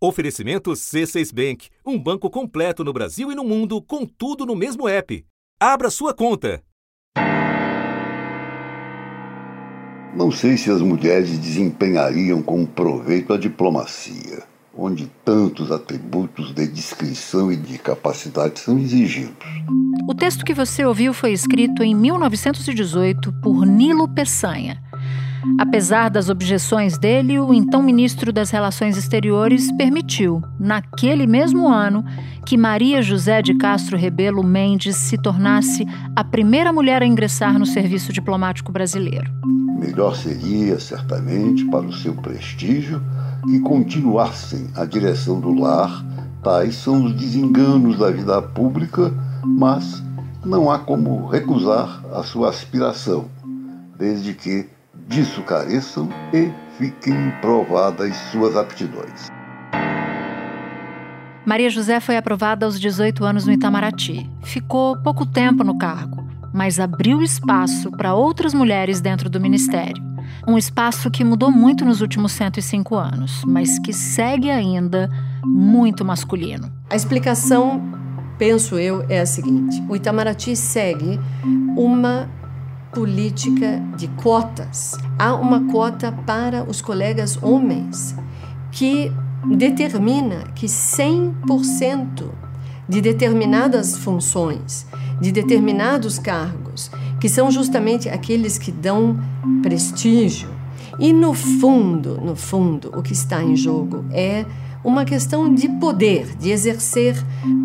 Oferecimento C6 Bank, um banco completo no Brasil e no mundo, com tudo no mesmo app. Abra sua conta. Não sei se as mulheres desempenhariam com proveito a diplomacia, onde tantos atributos de descrição e de capacidade são exigidos. O texto que você ouviu foi escrito em 1918 por Nilo Peçanha Apesar das objeções dele, o então ministro das Relações Exteriores permitiu, naquele mesmo ano, que Maria José de Castro Rebelo Mendes se tornasse a primeira mulher a ingressar no serviço diplomático brasileiro. Melhor seria, certamente, para o seu prestígio, que continuassem a direção do lar. Tais são os desenganos da vida pública, mas não há como recusar a sua aspiração, desde que disso careçam e fiquem provadas suas aptidões. Maria José foi aprovada aos 18 anos no Itamaraty. Ficou pouco tempo no cargo, mas abriu espaço para outras mulheres dentro do ministério. Um espaço que mudou muito nos últimos 105 anos, mas que segue ainda muito masculino. A explicação, penso eu, é a seguinte: o Itamaraty segue uma política de cotas. Há uma cota para os colegas homens que determina que 100% de determinadas funções, de determinados cargos, que são justamente aqueles que dão prestígio. E no fundo, no fundo, o que está em jogo é uma questão de poder, de exercer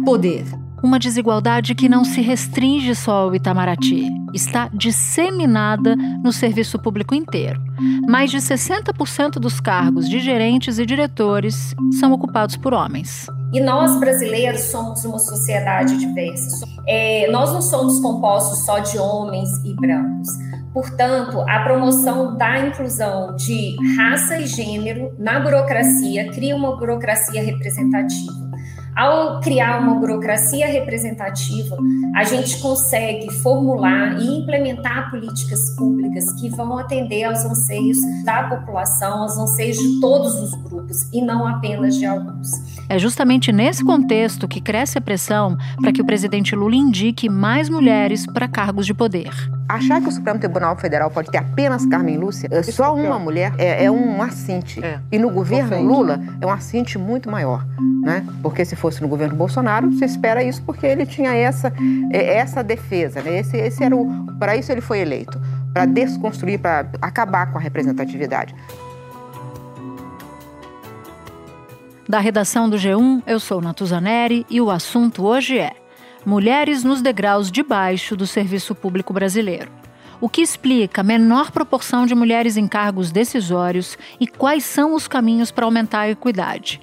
poder uma desigualdade que não se restringe só ao Itamaraty, está disseminada no serviço público inteiro. Mais de 60% dos cargos de gerentes e diretores são ocupados por homens. E nós brasileiros somos uma sociedade diversa. É, nós não somos compostos só de homens e brancos. Portanto, a promoção da inclusão de raça e gênero na burocracia cria uma burocracia representativa. Ao criar uma burocracia representativa, a gente consegue formular e implementar políticas públicas que vão atender aos anseios da população, aos anseios de todos os grupos e não apenas de alguns. É justamente nesse contexto que cresce a pressão para que o presidente Lula indique mais mulheres para cargos de poder. Achar que o Supremo Tribunal Federal pode ter apenas Carmen Lúcia, é só uma mulher, é, é um assinte. É. E no governo Ofende. Lula é um assinte muito maior. Né? Porque se fosse no governo Bolsonaro, você espera isso porque ele tinha essa, é, essa defesa. Né? Esse, esse era o, para isso ele foi eleito, para desconstruir, para acabar com a representatividade. Da redação do G1, eu sou Natuzaneri e o assunto hoje é mulheres nos degraus de baixo do serviço público brasileiro. O que explica a menor proporção de mulheres em cargos decisórios e quais são os caminhos para aumentar a equidade.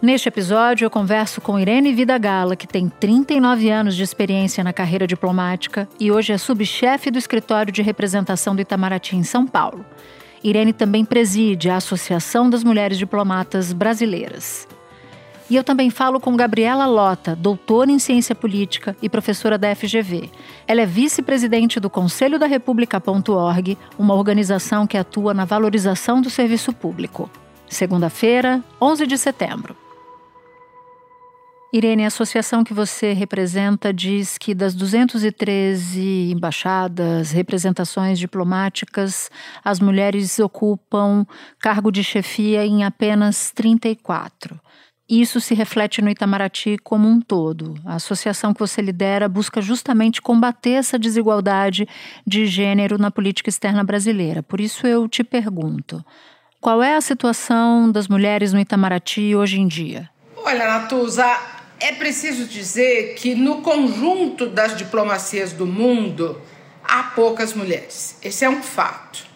Neste episódio, eu converso com Irene Vidagala, que tem 39 anos de experiência na carreira diplomática e hoje é subchefe do escritório de representação do Itamaraty em São Paulo. Irene também preside a Associação das Mulheres Diplomatas Brasileiras. E eu também falo com Gabriela Lota, doutora em ciência política e professora da FGV. Ela é vice-presidente do Conselho da República.org, uma organização que atua na valorização do serviço público. Segunda-feira, 11 de setembro. Irene, a associação que você representa diz que das 213 embaixadas, representações diplomáticas, as mulheres ocupam cargo de chefia em apenas 34. Isso se reflete no Itamaraty como um todo. A associação que você lidera busca justamente combater essa desigualdade de gênero na política externa brasileira. Por isso eu te pergunto: qual é a situação das mulheres no Itamaraty hoje em dia? Olha, Natuza, é preciso dizer que no conjunto das diplomacias do mundo há poucas mulheres. Esse é um fato.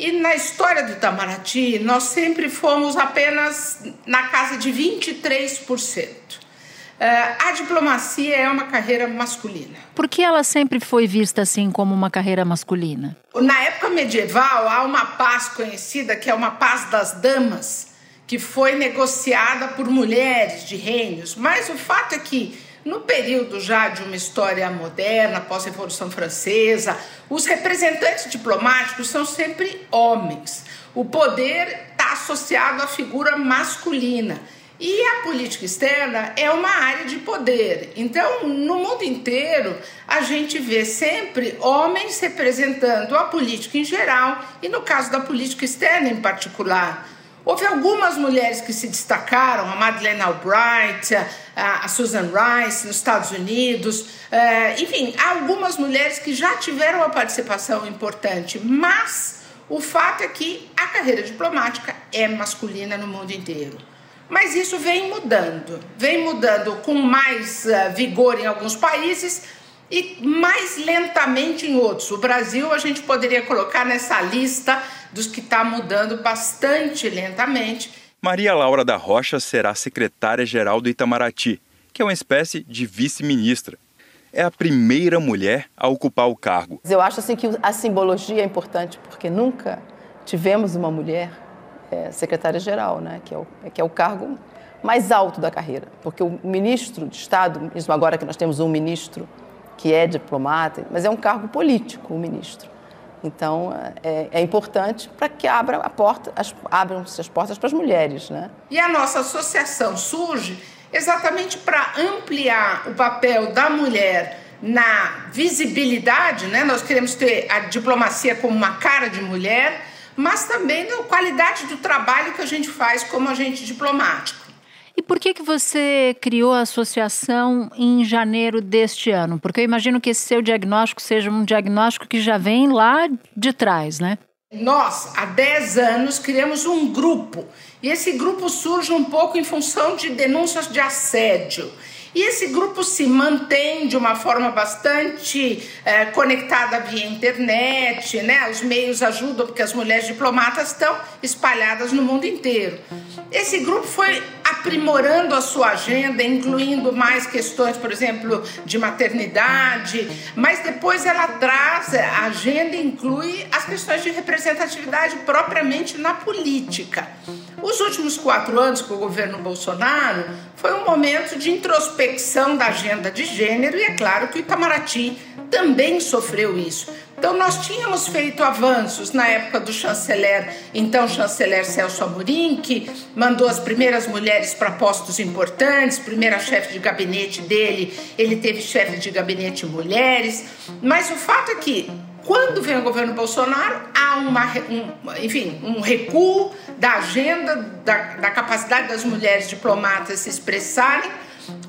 E na história do Itamaraty, nós sempre fomos apenas na casa de 23%. Uh, eh, a diplomacia é uma carreira masculina. Por que ela sempre foi vista assim como uma carreira masculina? Na época medieval, há uma paz conhecida que é uma paz das damas, que foi negociada por mulheres de reinos. Mas o fato é que no período já de uma história moderna, pós-Revolução Francesa, os representantes diplomáticos são sempre homens. O poder está associado à figura masculina. E a política externa é uma área de poder. Então, no mundo inteiro, a gente vê sempre homens representando a política em geral e, no caso da política externa em particular. Houve algumas mulheres que se destacaram, a Madeleine Albright, a Susan Rice nos Estados Unidos, eh, enfim, algumas mulheres que já tiveram uma participação importante, mas o fato é que a carreira diplomática é masculina no mundo inteiro. Mas isso vem mudando, vem mudando com mais uh, vigor em alguns países e mais lentamente em outros. O Brasil a gente poderia colocar nessa lista dos que está mudando bastante lentamente. Maria Laura da Rocha será secretária-geral do Itamaraty, que é uma espécie de vice-ministra. É a primeira mulher a ocupar o cargo. Eu acho assim que a simbologia é importante porque nunca tivemos uma mulher é, secretária-geral, né, que, é o, que é o cargo mais alto da carreira, porque o ministro de Estado, mesmo agora que nós temos um ministro que é diplomata, mas é um cargo político, o ministro. Então, é, é importante para que abra a porta, as, abram-se as portas para as mulheres. Né? E a nossa associação surge exatamente para ampliar o papel da mulher na visibilidade, né? nós queremos ter a diplomacia como uma cara de mulher, mas também na qualidade do trabalho que a gente faz como agente diplomático. E por que, que você criou a associação em janeiro deste ano? Porque eu imagino que esse seu diagnóstico seja um diagnóstico que já vem lá de trás, né? Nós, há 10 anos, criamos um grupo. E esse grupo surge um pouco em função de denúncias de assédio. E esse grupo se mantém de uma forma bastante é, conectada via internet, né? Os meios ajudam porque as mulheres diplomatas estão espalhadas no mundo inteiro. Esse grupo foi aprimorando a sua agenda, incluindo mais questões, por exemplo, de maternidade, mas depois ela traz, a agenda inclui as questões de representatividade propriamente na política. Os últimos quatro anos com o governo Bolsonaro foi um momento de introspecção da agenda de gênero e é claro que o Itamaraty também sofreu isso. Então nós tínhamos feito avanços na época do chanceler, então chanceler Celso Amorim, que mandou as primeiras mulheres para postos importantes, primeira chefe de gabinete dele, ele teve chefe de gabinete mulheres, mas o fato é que quando vem o governo Bolsonaro, há uma, um, enfim, um recuo da agenda, da, da capacidade das mulheres diplomatas se expressarem.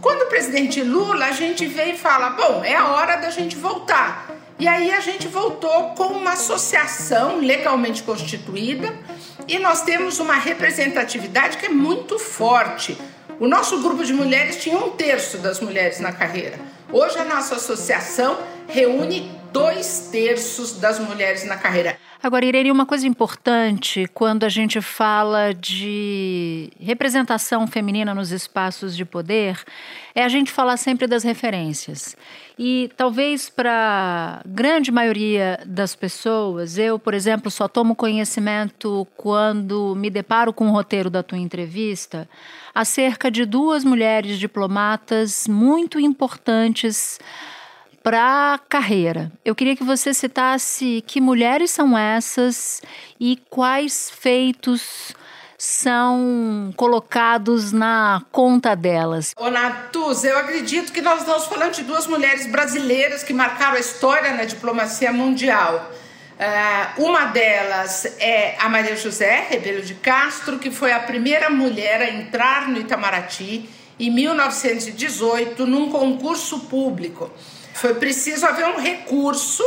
Quando o presidente Lula, a gente vem e fala: bom, é a hora da gente voltar. E aí a gente voltou com uma associação legalmente constituída e nós temos uma representatividade que é muito forte. O nosso grupo de mulheres tinha um terço das mulheres na carreira. Hoje a nossa associação reúne dois terços das mulheres na carreira. Agora, Irene, uma coisa importante quando a gente fala de representação feminina nos espaços de poder é a gente falar sempre das referências. E talvez para a grande maioria das pessoas, eu, por exemplo, só tomo conhecimento quando me deparo com o roteiro da tua entrevista acerca de duas mulheres diplomatas muito importantes para a carreira. Eu queria que você citasse que mulheres são essas e quais feitos são colocados na conta delas. Ô Natuz, eu acredito que nós estamos falando de duas mulheres brasileiras que marcaram a história na diplomacia mundial. Uh, uma delas é a Maria José Rebelo de Castro, que foi a primeira mulher a entrar no Itamaraty em 1918 num concurso público. Foi preciso haver um recurso,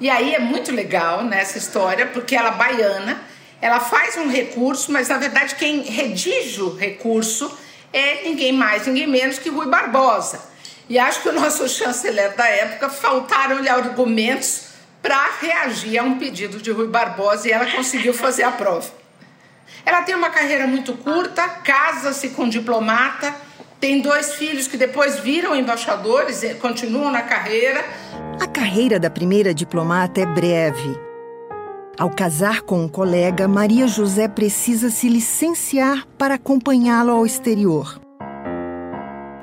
e aí é muito legal nessa história, porque ela baiana, ela faz um recurso, mas na verdade quem redige o recurso é ninguém mais, ninguém menos que Rui Barbosa. E acho que o nosso chanceler da época faltaram-lhe argumentos para reagir a um pedido de Rui Barbosa e ela conseguiu fazer a prova. Ela tem uma carreira muito curta, casa-se com um diplomata, tem dois filhos que depois viram embaixadores e continuam na carreira. A carreira da primeira diplomata é breve. Ao casar com um colega, Maria José precisa se licenciar para acompanhá-lo ao exterior.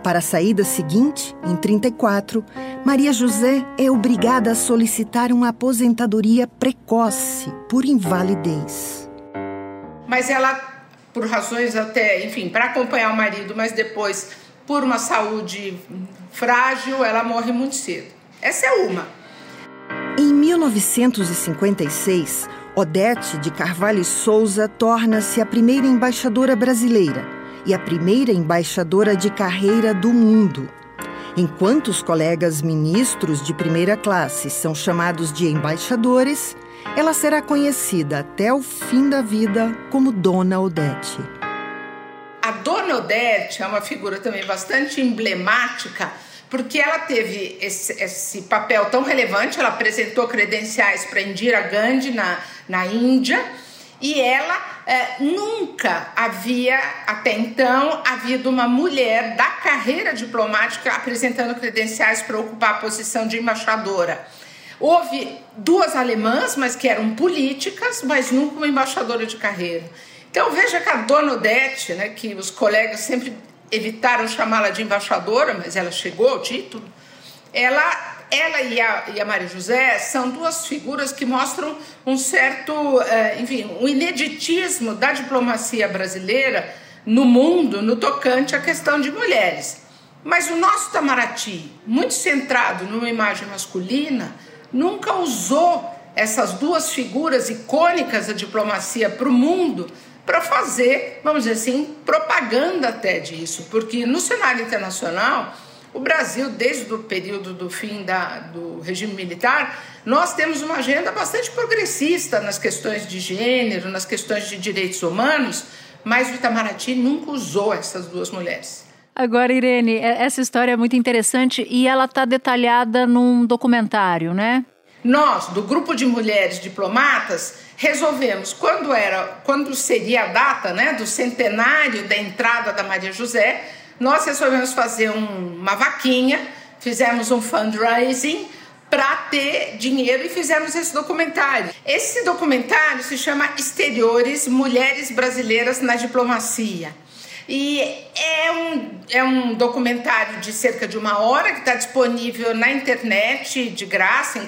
Para a saída seguinte, em 34, Maria José é obrigada a solicitar uma aposentadoria precoce por invalidez. Mas ela por razões até, enfim, para acompanhar o marido, mas depois por uma saúde frágil, ela morre muito cedo. Essa é uma. Em 1956, Odete de Carvalho Souza torna-se a primeira embaixadora brasileira e a primeira embaixadora de carreira do mundo. Enquanto os colegas ministros de primeira classe são chamados de embaixadores, ela será conhecida até o fim da vida como Dona Odete. A Dona Odete é uma figura também bastante emblemática, porque ela teve esse, esse papel tão relevante. Ela apresentou credenciais para Indira Gandhi na, na Índia e ela é, nunca havia, até então, havido uma mulher da carreira diplomática apresentando credenciais para ocupar a posição de embaixadora. Houve duas alemãs, mas que eram políticas, mas nunca uma embaixadora de carreira. Então veja que a dona Odete, né, que os colegas sempre evitaram chamá-la de embaixadora, mas ela chegou ao título, ela, ela e, a, e a Maria José são duas figuras que mostram um certo, é, enfim, um ineditismo da diplomacia brasileira no mundo no tocante à questão de mulheres. Mas o nosso Itamaraty, muito centrado numa imagem masculina, nunca usou essas duas figuras icônicas da diplomacia para o mundo para fazer, vamos dizer assim, propaganda até disso, porque no cenário internacional, o Brasil, desde o período do fim da, do regime militar, nós temos uma agenda bastante progressista nas questões de gênero, nas questões de direitos humanos, mas o Itamaraty nunca usou essas duas mulheres. Agora, Irene, é, essa história é muito interessante e ela está detalhada num documentário, né? Nós, do grupo de mulheres diplomatas, resolvemos quando era, quando seria a data, né, do centenário da entrada da Maria José, nós resolvemos fazer um, uma vaquinha, fizemos um fundraising para ter dinheiro e fizemos esse documentário. Esse documentário se chama Exteriores Mulheres Brasileiras na Diplomacia. E é um, é um documentário de cerca de uma hora que está disponível na internet, de graça,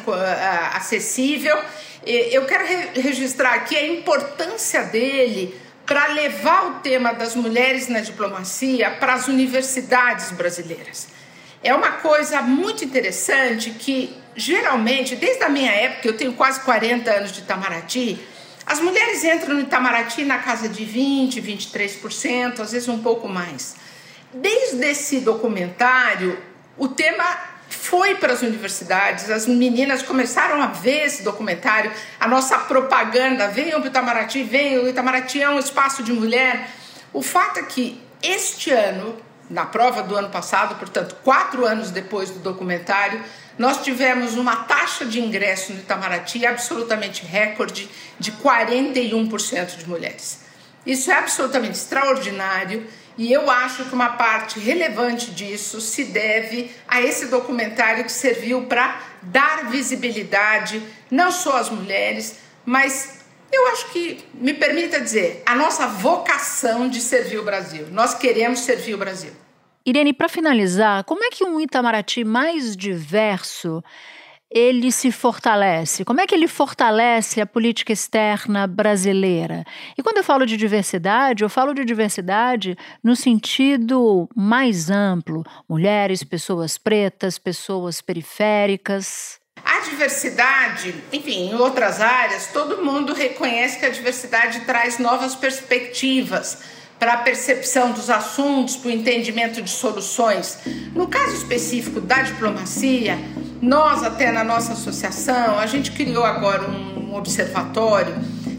acessível. Eu quero registrar aqui a importância dele para levar o tema das mulheres na diplomacia para as universidades brasileiras. É uma coisa muito interessante que, geralmente, desde a minha época, eu tenho quase 40 anos de Itamaraty, as mulheres entram no Itamaraty na casa de 20%, 23%, às vezes um pouco mais. Desde esse documentário, o tema foi para as universidades, as meninas começaram a ver esse documentário, a nossa propaganda, venham para o Itamaraty, venham, o Itamaraty é um espaço de mulher. O fato é que este ano, na prova do ano passado, portanto, quatro anos depois do documentário, nós tivemos uma taxa de ingresso no Itamaraty absolutamente recorde de 41% de mulheres. Isso é absolutamente extraordinário e eu acho que uma parte relevante disso se deve a esse documentário que serviu para dar visibilidade não só às mulheres, mas eu acho que, me permita dizer, a nossa vocação de servir o Brasil. Nós queremos servir o Brasil. Irene, para finalizar, como é que um Itamaraty mais diverso ele se fortalece? Como é que ele fortalece a política externa brasileira? E quando eu falo de diversidade, eu falo de diversidade no sentido mais amplo: mulheres, pessoas pretas, pessoas periféricas. A diversidade, enfim, em outras áreas, todo mundo reconhece que a diversidade traz novas perspectivas para a percepção dos assuntos, para o entendimento de soluções. No caso específico da diplomacia, nós até na nossa associação, a gente criou agora um observatório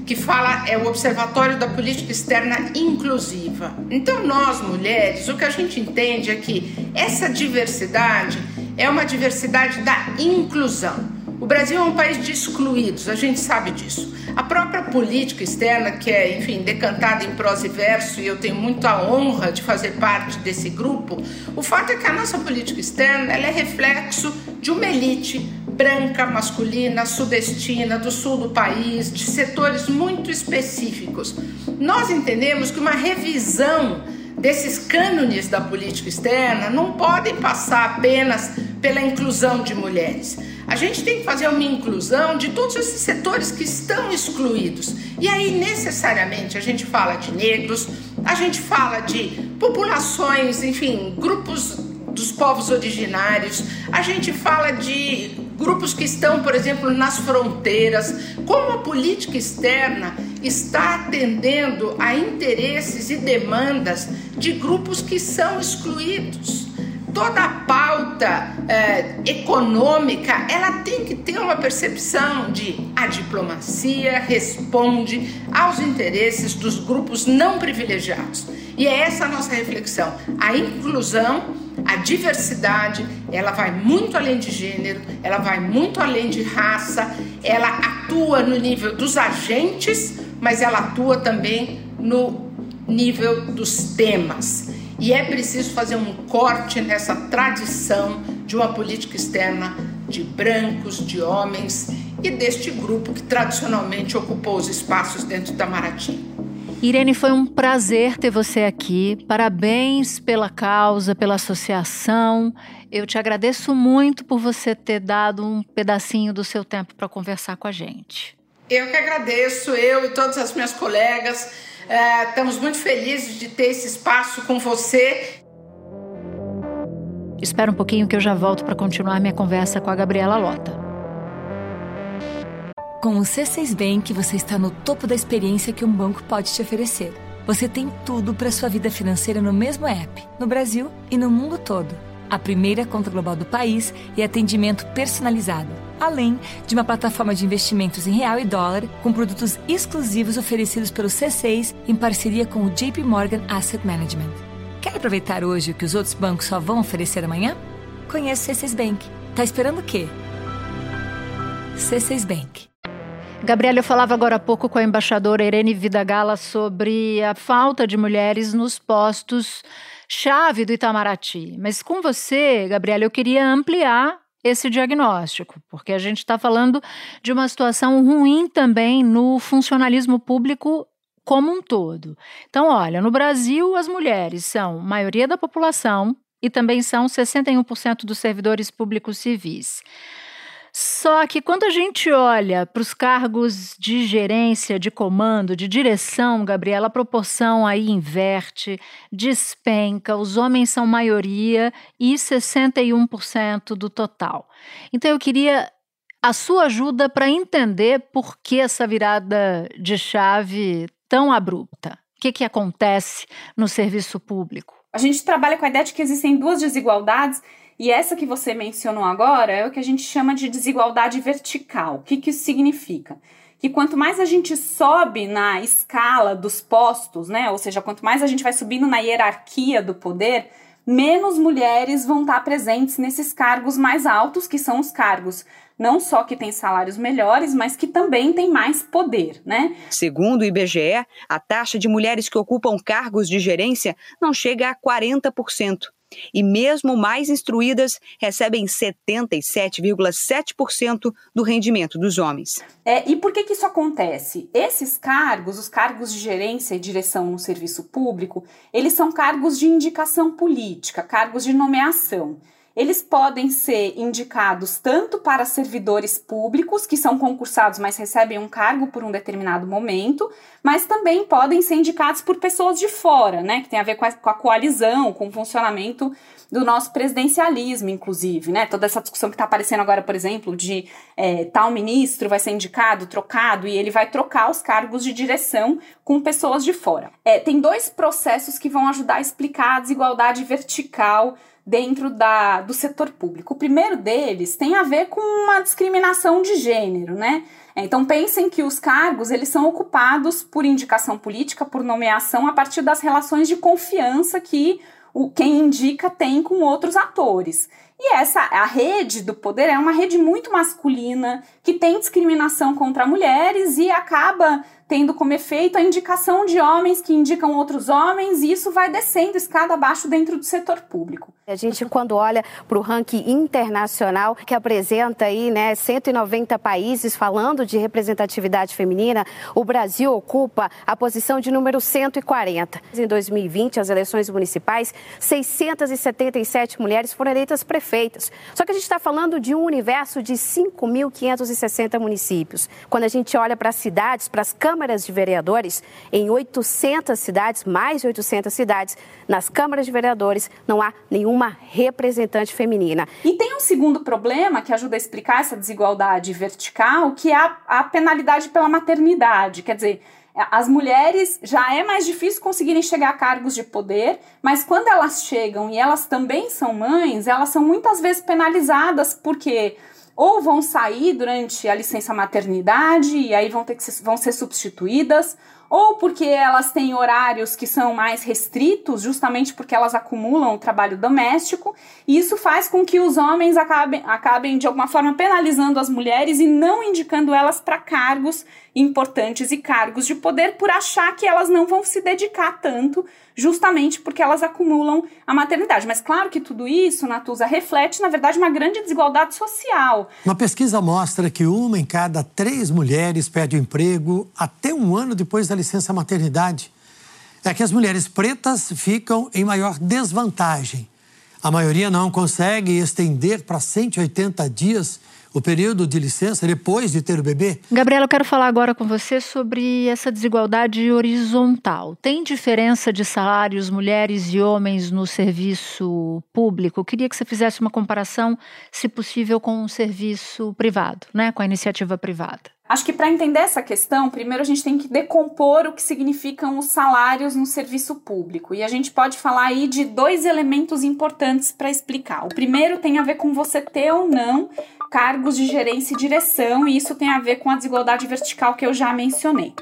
que fala é o Observatório da Política Externa Inclusiva. Então nós mulheres, o que a gente entende é que essa diversidade é uma diversidade da inclusão. O Brasil é um país de excluídos, a gente sabe disso. A própria política externa, que é, enfim, decantada em prosa e verso, e eu tenho muita honra de fazer parte desse grupo, o fato é que a nossa política externa ela é reflexo de uma elite branca, masculina, sudestina, do sul do país, de setores muito específicos. Nós entendemos que uma revisão desses cânones da política externa não podem passar apenas pela inclusão de mulheres. A gente tem que fazer uma inclusão de todos esses setores que estão excluídos. E aí, necessariamente, a gente fala de negros, a gente fala de populações, enfim, grupos dos povos originários, a gente fala de grupos que estão, por exemplo, nas fronteiras, como a política externa está atendendo a interesses e demandas de grupos que são excluídos toda a pauta é, econômica ela tem que ter uma percepção de a diplomacia responde aos interesses dos grupos não privilegiados. E é essa a nossa reflexão. A inclusão a diversidade ela vai muito além de gênero ela vai muito além de raça ela atua no nível dos agentes mas ela atua também no nível dos temas e é preciso fazer um corte nessa tradição de uma política externa de brancos, de homens e deste grupo que tradicionalmente ocupou os espaços dentro da Itamaraty. Irene, foi um prazer ter você aqui. Parabéns pela causa, pela associação. Eu te agradeço muito por você ter dado um pedacinho do seu tempo para conversar com a gente. Eu que agradeço, eu e todas as minhas colegas. É, estamos muito felizes de ter esse espaço com você. Espera um pouquinho que eu já volto para continuar minha conversa com a Gabriela Lota. Com o C6 Bank, você está no topo da experiência que um banco pode te oferecer. Você tem tudo para sua vida financeira no mesmo app, no Brasil e no mundo todo a primeira conta global do país e atendimento personalizado, além de uma plataforma de investimentos em real e dólar com produtos exclusivos oferecidos pelo C6 em parceria com o JP Morgan Asset Management. Quer aproveitar hoje o que os outros bancos só vão oferecer amanhã? Conheça o C6 Bank. Tá esperando o quê? C6 Bank. Gabriela, eu falava agora há pouco com a embaixadora Irene Vidagala sobre a falta de mulheres nos postos chave do Itamaraty. Mas com você, Gabriela, eu queria ampliar esse diagnóstico, porque a gente está falando de uma situação ruim também no funcionalismo público como um todo. Então, olha, no Brasil, as mulheres são maioria da população e também são 61% dos servidores públicos civis. Só que quando a gente olha para os cargos de gerência, de comando, de direção, Gabriela, a proporção aí inverte, despenca, os homens são maioria e 61% do total. Então eu queria a sua ajuda para entender por que essa virada de chave tão abrupta. O que, que acontece no serviço público? A gente trabalha com a ideia de que existem duas desigualdades e essa que você mencionou agora é o que a gente chama de desigualdade vertical. O que, que isso significa? Que quanto mais a gente sobe na escala dos postos, né? Ou seja, quanto mais a gente vai subindo na hierarquia do poder, menos mulheres vão estar presentes nesses cargos mais altos, que são os cargos não só que têm salários melhores, mas que também têm mais poder, né? Segundo o IBGE, a taxa de mulheres que ocupam cargos de gerência não chega a 40% e mesmo mais instruídas recebem 77,7% do rendimento dos homens. É, e por que, que isso acontece? Esses cargos, os cargos de gerência e direção no serviço público, eles são cargos de indicação política, cargos de nomeação. Eles podem ser indicados tanto para servidores públicos, que são concursados, mas recebem um cargo por um determinado momento, mas também podem ser indicados por pessoas de fora, né? Que tem a ver com a, com a coalizão, com o funcionamento do nosso presidencialismo, inclusive, né? Toda essa discussão que está aparecendo agora, por exemplo, de é, tal ministro vai ser indicado, trocado, e ele vai trocar os cargos de direção com pessoas de fora. É, tem dois processos que vão ajudar a explicar a desigualdade vertical dentro da, do setor público. O primeiro deles tem a ver com uma discriminação de gênero, né? Então pensem que os cargos eles são ocupados por indicação política, por nomeação a partir das relações de confiança que o quem indica tem com outros atores. E essa a rede do poder é uma rede muito masculina que tem discriminação contra mulheres e acaba tendo como efeito a indicação de homens que indicam outros homens, e isso vai descendo escada abaixo dentro do setor público. A gente, quando olha para o ranking internacional, que apresenta aí, né, 190 países falando de representatividade feminina, o Brasil ocupa a posição de número 140. Em 2020, as eleições municipais, 677 mulheres foram eleitas prefeitas feitas. Só que a gente está falando de um universo de 5.560 municípios. Quando a gente olha para as cidades, para as câmaras de vereadores, em 800 cidades, mais de 800 cidades, nas câmaras de vereadores não há nenhuma representante feminina. E tem um segundo problema que ajuda a explicar essa desigualdade vertical, que é a, a penalidade pela maternidade. Quer dizer, as mulheres já é mais difícil conseguirem chegar a cargos de poder, mas quando elas chegam e elas também são mães, elas são muitas vezes penalizadas porque ou vão sair durante a licença maternidade e aí vão ter que ser, vão ser substituídas, ou porque elas têm horários que são mais restritos, justamente porque elas acumulam o trabalho doméstico, e isso faz com que os homens acabem, acabem de alguma forma penalizando as mulheres e não indicando elas para cargos importantes e cargos de poder por achar que elas não vão se dedicar tanto, justamente porque elas acumulam a maternidade. Mas claro que tudo isso, Natuza, reflete, na verdade, uma grande desigualdade social. Uma pesquisa mostra que uma em cada três mulheres perde o emprego até um ano depois da licença maternidade. É que as mulheres pretas ficam em maior desvantagem. A maioria não consegue estender para 180 dias o período de licença depois de ter o bebê? Gabriela, eu quero falar agora com você sobre essa desigualdade horizontal. Tem diferença de salários mulheres e homens no serviço público? Eu queria que você fizesse uma comparação, se possível, com o serviço privado, né, com a iniciativa privada. Acho que para entender essa questão, primeiro a gente tem que decompor o que significam os salários no serviço público. E a gente pode falar aí de dois elementos importantes para explicar. O primeiro tem a ver com você ter ou não cargos de gerência e direção, e isso tem a ver com a desigualdade vertical que eu já mencionei.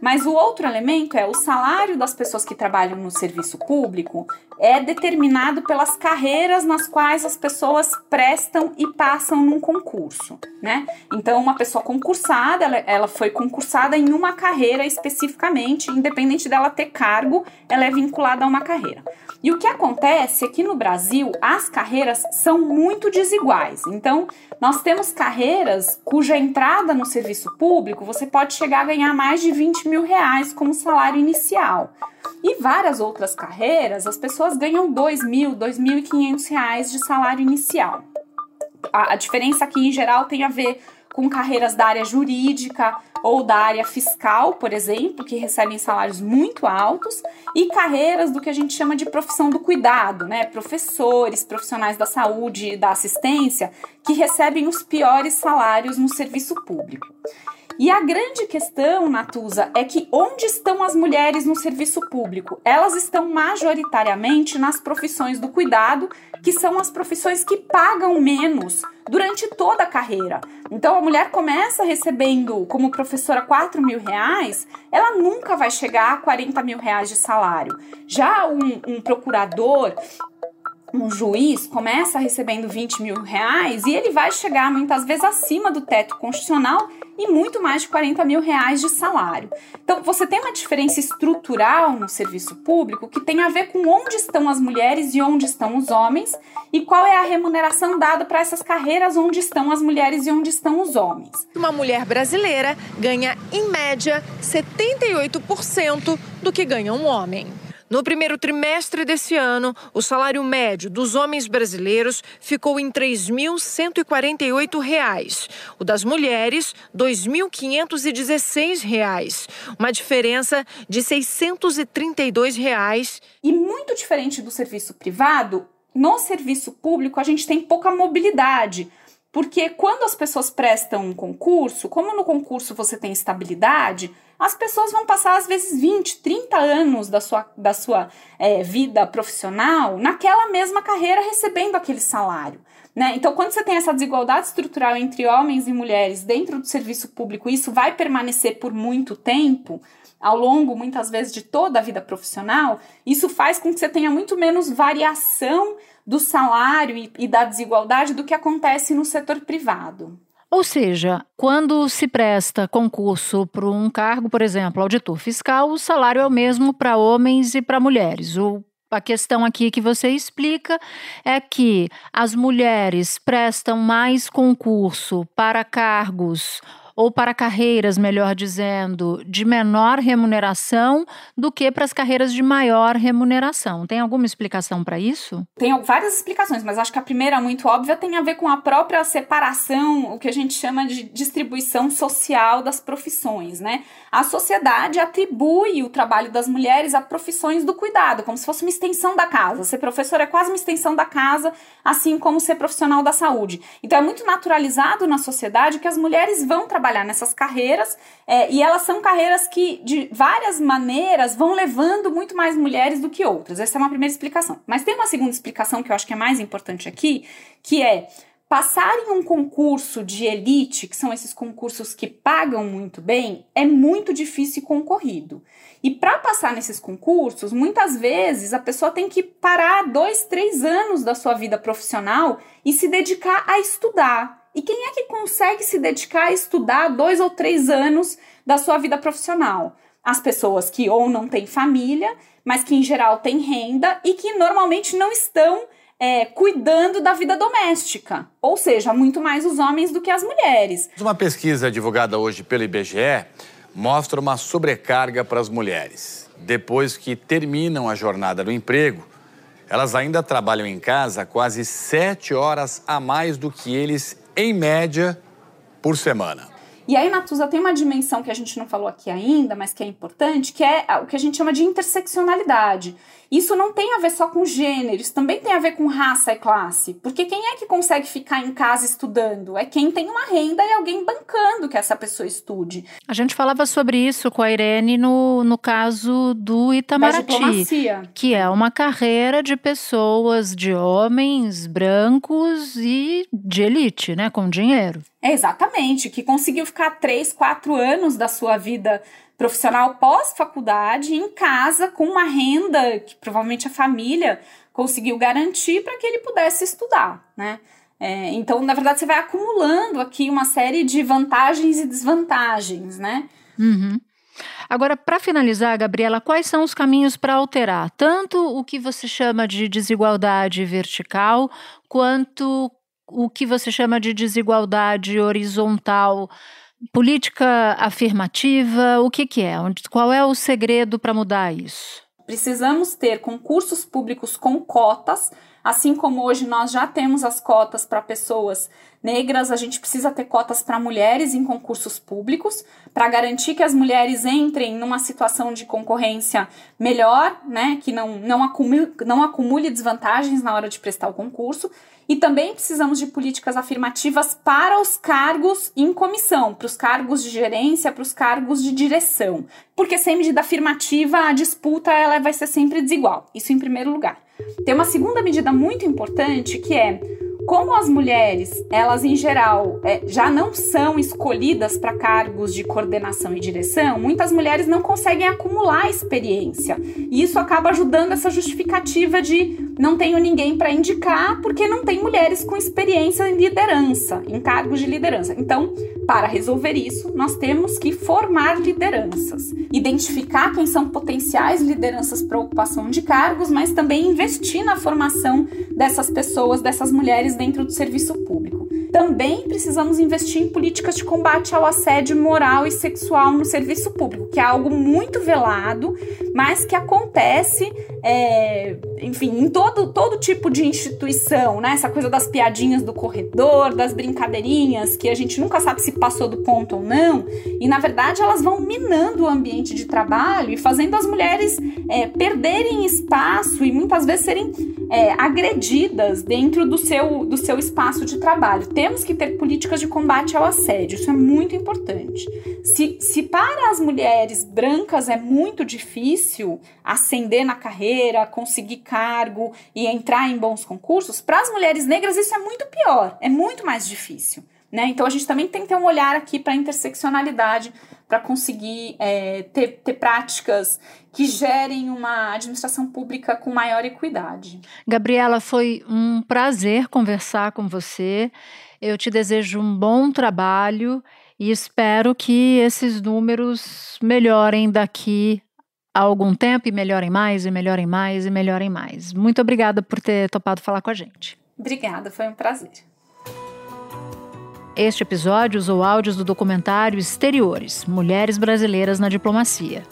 Mas o outro elemento é o salário das pessoas que trabalham no serviço público é determinado pelas carreiras nas quais as pessoas prestam e passam num concurso, né? Então, uma pessoa concursada, ela, ela foi concursada em uma carreira especificamente, independente dela ter cargo, ela é vinculada a uma carreira. E o que acontece é que no Brasil as carreiras são muito desiguais. Então, nós temos carreiras cuja entrada no serviço público você pode chegar a ganhar mais de 20 mil reais como salário inicial. E várias outras carreiras, as pessoas ganham 2 mil, 2.500 reais de salário inicial. A, a diferença aqui, em geral, tem a ver com carreiras da área jurídica ou da área fiscal, por exemplo, que recebem salários muito altos, e carreiras do que a gente chama de profissão do cuidado, né? Professores, profissionais da saúde e da assistência, que recebem os piores salários no serviço público. E a grande questão, Natuza, é que onde estão as mulheres no serviço público? Elas estão majoritariamente nas profissões do cuidado, que são as profissões que pagam menos durante toda a carreira. Então a mulher começa recebendo como professora 4 mil reais, ela nunca vai chegar a 40 mil reais de salário. Já um, um procurador um juiz começa recebendo 20 mil reais e ele vai chegar muitas vezes acima do teto constitucional e muito mais de 40 mil reais de salário. Então, você tem uma diferença estrutural no serviço público que tem a ver com onde estão as mulheres e onde estão os homens e qual é a remuneração dada para essas carreiras onde estão as mulheres e onde estão os homens. Uma mulher brasileira ganha, em média, 78% do que ganha um homem. No primeiro trimestre desse ano, o salário médio dos homens brasileiros ficou em R$ 3.148. O das mulheres, R$ 2.516. Uma diferença de 632 reais. E muito diferente do serviço privado, no serviço público a gente tem pouca mobilidade. Porque quando as pessoas prestam um concurso, como no concurso você tem estabilidade, as pessoas vão passar às vezes 20, 30 anos da sua, da sua é, vida profissional naquela mesma carreira recebendo aquele salário. Né? Então, quando você tem essa desigualdade estrutural entre homens e mulheres dentro do serviço público, isso vai permanecer por muito tempo, ao longo, muitas vezes, de toda a vida profissional, isso faz com que você tenha muito menos variação do salário e, e da desigualdade do que acontece no setor privado. Ou seja, quando se presta concurso para um cargo, por exemplo, auditor fiscal, o salário é o mesmo para homens e para mulheres. O a questão aqui que você explica é que as mulheres prestam mais concurso para cargos ou para carreiras, melhor dizendo, de menor remuneração do que para as carreiras de maior remuneração. Tem alguma explicação para isso? Tem várias explicações, mas acho que a primeira, muito óbvia, tem a ver com a própria separação, o que a gente chama de distribuição social das profissões, né? A sociedade atribui o trabalho das mulheres a profissões do cuidado, como se fosse uma extensão da casa. Ser professor é quase uma extensão da casa, assim como ser profissional da saúde. Então é muito naturalizado na sociedade que as mulheres vão trabalhar nessas carreiras é, e elas são carreiras que, de várias maneiras, vão levando muito mais mulheres do que outras. Essa é uma primeira explicação. Mas tem uma segunda explicação que eu acho que é mais importante aqui, que é passar em um concurso de elite, que são esses concursos que pagam muito bem, é muito difícil e concorrido. E para passar nesses concursos, muitas vezes a pessoa tem que parar dois, três anos da sua vida profissional e se dedicar a estudar. E quem é que consegue se dedicar a estudar dois ou três anos da sua vida profissional? As pessoas que ou não têm família, mas que em geral têm renda e que normalmente não estão é, cuidando da vida doméstica, ou seja, muito mais os homens do que as mulheres. Uma pesquisa divulgada hoje pelo IBGE mostra uma sobrecarga para as mulheres. Depois que terminam a jornada no emprego, elas ainda trabalham em casa quase sete horas a mais do que eles, em média, por semana. E aí, Natuza, tem uma dimensão que a gente não falou aqui ainda, mas que é importante, que é o que a gente chama de interseccionalidade. Isso não tem a ver só com gênero, isso também tem a ver com raça e classe. Porque quem é que consegue ficar em casa estudando? É quem tem uma renda e alguém bancando que essa pessoa estude. A gente falava sobre isso com a Irene no, no caso do Itamaraty, que é uma carreira de pessoas, de homens brancos e de elite, né, com dinheiro. É exatamente, que conseguiu ficar três, quatro anos da sua vida profissional pós-faculdade em casa com uma renda que provavelmente a família conseguiu garantir para que ele pudesse estudar, né? É, então, na verdade, você vai acumulando aqui uma série de vantagens e desvantagens, né? Uhum. Agora, para finalizar, Gabriela, quais são os caminhos para alterar tanto o que você chama de desigualdade vertical, quanto o que você chama de desigualdade horizontal Política afirmativa, o que, que é? Qual é o segredo para mudar isso? Precisamos ter concursos públicos com cotas, assim como hoje nós já temos as cotas para pessoas negras, a gente precisa ter cotas para mulheres em concursos públicos, para garantir que as mulheres entrem numa situação de concorrência melhor, né, que não, não, acumule, não acumule desvantagens na hora de prestar o concurso. E também precisamos de políticas afirmativas para os cargos em comissão, para os cargos de gerência, para os cargos de direção. Porque sem medida afirmativa, a disputa ela vai ser sempre desigual. Isso em primeiro lugar. Tem uma segunda medida muito importante que é como as mulheres, elas em geral é, já não são escolhidas para cargos de coordenação e direção, muitas mulheres não conseguem acumular experiência. E isso acaba ajudando essa justificativa de não tenho ninguém para indicar porque não tem mulheres com experiência em liderança, em cargos de liderança. Então, para resolver isso, nós temos que formar lideranças, identificar quem são potenciais lideranças para ocupação de cargos, mas também investir na formação dessas pessoas, dessas mulheres dentro do serviço público. Também precisamos investir em políticas de combate ao assédio moral e sexual no serviço público, que é algo muito velado, mas que acontece, é, enfim, em todo, todo tipo de instituição, né? Essa coisa das piadinhas do corredor, das brincadeirinhas, que a gente nunca sabe se passou do ponto ou não, e na verdade elas vão minando o ambiente de trabalho e fazendo as mulheres é, perderem espaço e muitas vezes serem é, agredidas dentro do seu, do seu espaço de trabalho. Temos que ter políticas de combate ao assédio, isso é muito importante. Se, se para as mulheres brancas é muito difícil ascender na carreira, conseguir cargo e entrar em bons concursos, para as mulheres negras isso é muito pior, é muito mais difícil. Né? Então a gente também tem que ter um olhar aqui para a interseccionalidade para conseguir é, ter, ter práticas que gerem uma administração pública com maior equidade. Gabriela, foi um prazer conversar com você. Eu te desejo um bom trabalho e espero que esses números melhorem daqui a algum tempo e melhorem mais, e melhorem mais, e melhorem mais. Muito obrigada por ter topado falar com a gente. Obrigada, foi um prazer. Este episódio usou áudios do documentário Exteriores Mulheres Brasileiras na Diplomacia.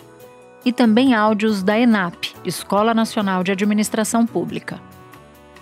E também áudios da ENAP, Escola Nacional de Administração Pública.